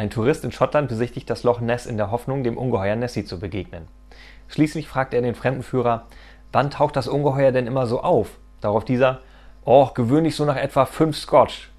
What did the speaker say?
Ein Tourist in Schottland besichtigt das Loch Ness in der Hoffnung, dem Ungeheuer Nessie zu begegnen. Schließlich fragt er den Fremdenführer, wann taucht das Ungeheuer denn immer so auf? Darauf dieser, oh, gewöhnlich so nach etwa fünf Scotch.